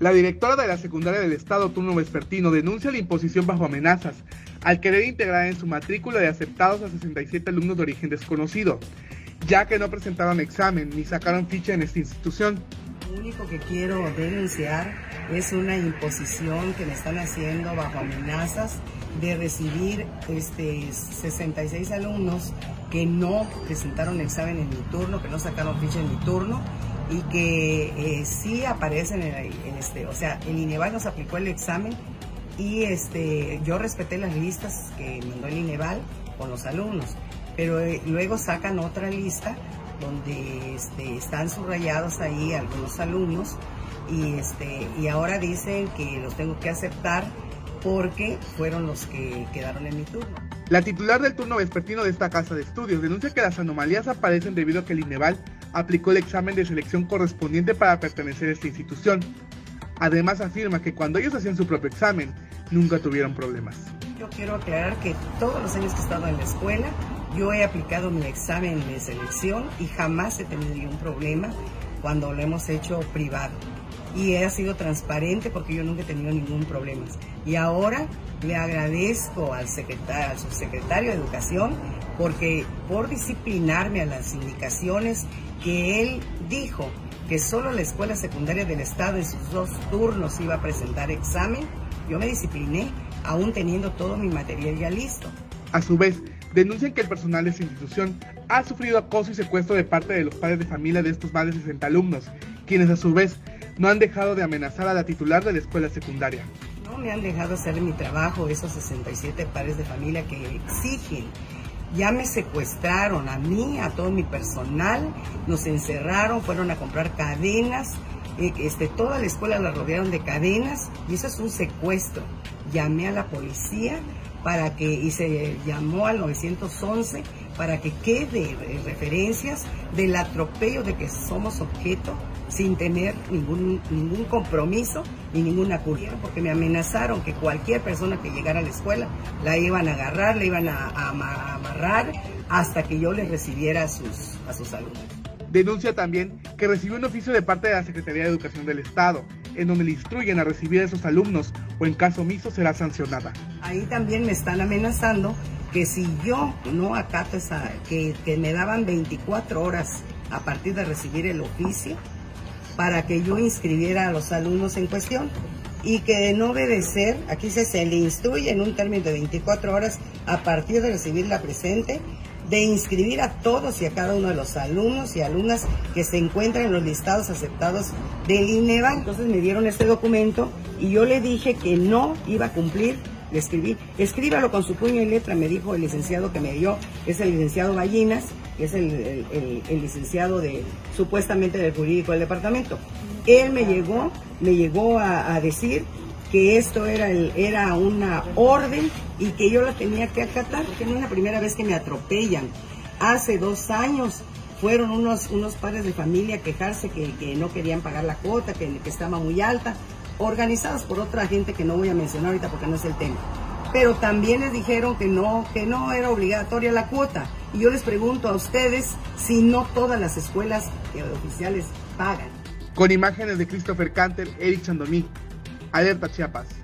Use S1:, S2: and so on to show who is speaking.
S1: La directora de la secundaria del Estado Turno Vespertino denuncia la imposición bajo amenazas al querer integrar en su matrícula de aceptados a 67 alumnos de origen desconocido, ya que no presentaron examen ni sacaron ficha en esta institución.
S2: Lo único que quiero denunciar es una imposición que me están haciendo bajo amenazas de recibir este, 66 alumnos que no presentaron examen en mi turno, que no sacaron ficha en mi turno y que eh, sí aparecen en, este, o sea, el INEVAL nos aplicó el examen y este, yo respeté las listas que mandó el INEVAL con los alumnos, pero eh, luego sacan otra lista donde este, están subrayados ahí algunos alumnos y, este, y ahora dicen que los tengo que aceptar porque fueron los que quedaron en mi turno.
S1: La titular del turno vespertino de esta casa de estudios denuncia que las anomalías aparecen debido a que el INEVAL aplicó el examen de selección correspondiente para pertenecer a esta institución. Además afirma que cuando ellos hacían su propio examen, nunca tuvieron problemas.
S2: Yo quiero aclarar que todos los años que he estado en la escuela, yo he aplicado mi examen de selección y jamás he tenido ningún problema cuando lo hemos hecho privado. Y he sido transparente porque yo nunca he tenido ningún problema. Y ahora le agradezco al, secretario, al subsecretario de Educación porque por disciplinarme a las indicaciones que él dijo que solo la escuela secundaria del Estado en sus dos turnos iba a presentar examen, yo me discipliné aún teniendo todo mi material ya listo.
S1: A su vez, denuncian que el personal de esta institución ha sufrido acoso y secuestro de parte de los padres de familia de estos más de 60 alumnos, quienes a su vez no han dejado de amenazar a la titular de la escuela secundaria.
S2: No me han dejado hacer mi trabajo esos 67 padres de familia que exigen ya me secuestraron a mí, a todo mi personal, nos encerraron, fueron a comprar cadenas, eh, este, toda la escuela la rodearon de cadenas y eso es un secuestro. Llamé a la policía para que, y se llamó al 911 para que quede referencias del atropello de que somos objeto sin tener ningún, ningún compromiso ni ninguna culpa, porque me amenazaron que cualquier persona que llegara a la escuela la iban a agarrar, la iban a, amarrar hasta que yo le recibiera a sus, a sus alumnos.
S1: Denuncia también que recibió un oficio de parte de la Secretaría de Educación del Estado, en donde le instruyen a recibir a esos alumnos o en caso omiso será sancionada.
S2: Ahí también me están amenazando que si yo no acato esa, que, que me daban 24 horas a partir de recibir el oficio para que yo inscribiera a los alumnos en cuestión y que de no obedecer, aquí se, se le instruye en un término de 24 horas a partir de recibir la presente, de inscribir a todos y a cada uno de los alumnos y alumnas que se encuentran en los listados aceptados del INEVA. Entonces me dieron este documento y yo le dije que no iba a cumplir le escribí, escríbalo con su puño y letra, me dijo el licenciado que me dio, es el licenciado Ballinas, que es el, licenciado de supuestamente del jurídico del departamento. Él me llegó, me llegó a, decir que esto era, el, era una orden y que yo la tenía que acatar, porque no es la primera vez que me atropellan. Hace dos años fueron unos, unos padres de familia a quejarse que, que no querían pagar la cuota, que, que estaba muy alta organizadas por otra gente que no voy a mencionar ahorita porque no es el tema. Pero también les dijeron que no, que no era obligatoria la cuota. Y yo les pregunto a ustedes si no todas las escuelas oficiales pagan.
S1: Con imágenes de Christopher Canter, Eric Chandomí, Alerta Chiapas.